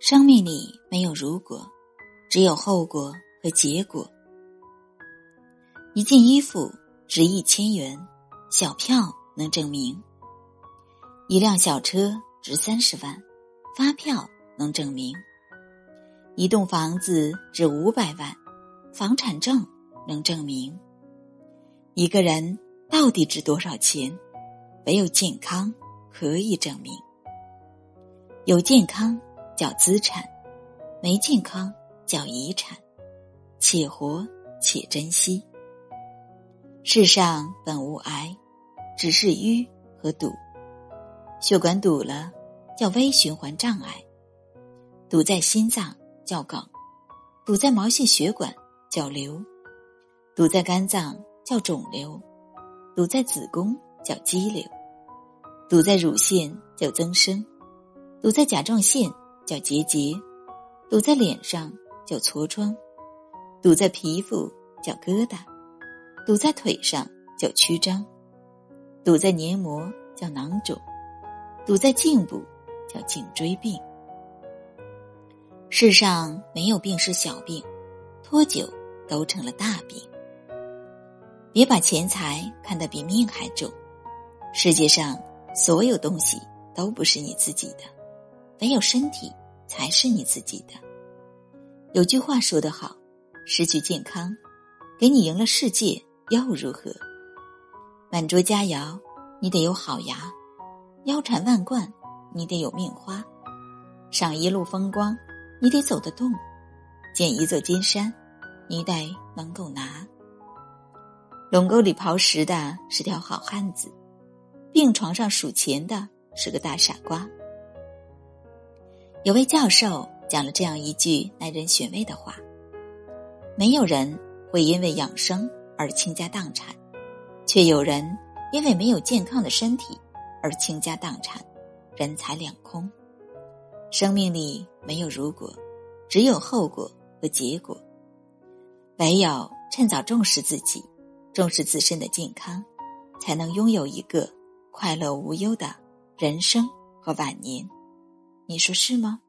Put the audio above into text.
生命里没有如果，只有后果和结果。一件衣服值一千元，小票能证明；一辆小车值三十万，发票能证明；一栋房子值五百万，房产证能证明；一个人到底值多少钱，唯有健康可以证明。有健康。叫资产，没健康叫遗产，且活且珍惜。世上本无癌，只是淤和堵。血管堵了叫微循环障碍，堵在心脏叫梗，堵在毛细血管叫瘤，堵在肝脏叫肿瘤，堵在子宫叫肌瘤，堵在乳腺叫增生，堵在甲状腺。叫结节，堵在脸上叫痤疮，堵在皮肤叫疙瘩，堵在腿上叫曲张，堵在黏膜叫囊肿，堵在颈部叫颈椎病。世上没有病是小病，拖久都成了大病。别把钱财看得比命还重，世界上所有东西都不是你自己的。唯有身体才是你自己的。有句话说得好：“失去健康，给你赢了世界又如何？”满桌佳肴，你得有好牙；腰缠万贯，你得有命花；赏一路风光，你得走得动；捡一座金山，你得能够拿。垄沟里刨食的是条好汉子，病床上数钱的是个大傻瓜。有位教授讲了这样一句耐人寻味的话：“没有人会因为养生而倾家荡产，却有人因为没有健康的身体而倾家荡产，人财两空。生命里没有如果，只有后果和结果。唯有趁早重视自己，重视自身的健康，才能拥有一个快乐无忧的人生和晚年。”你说是吗？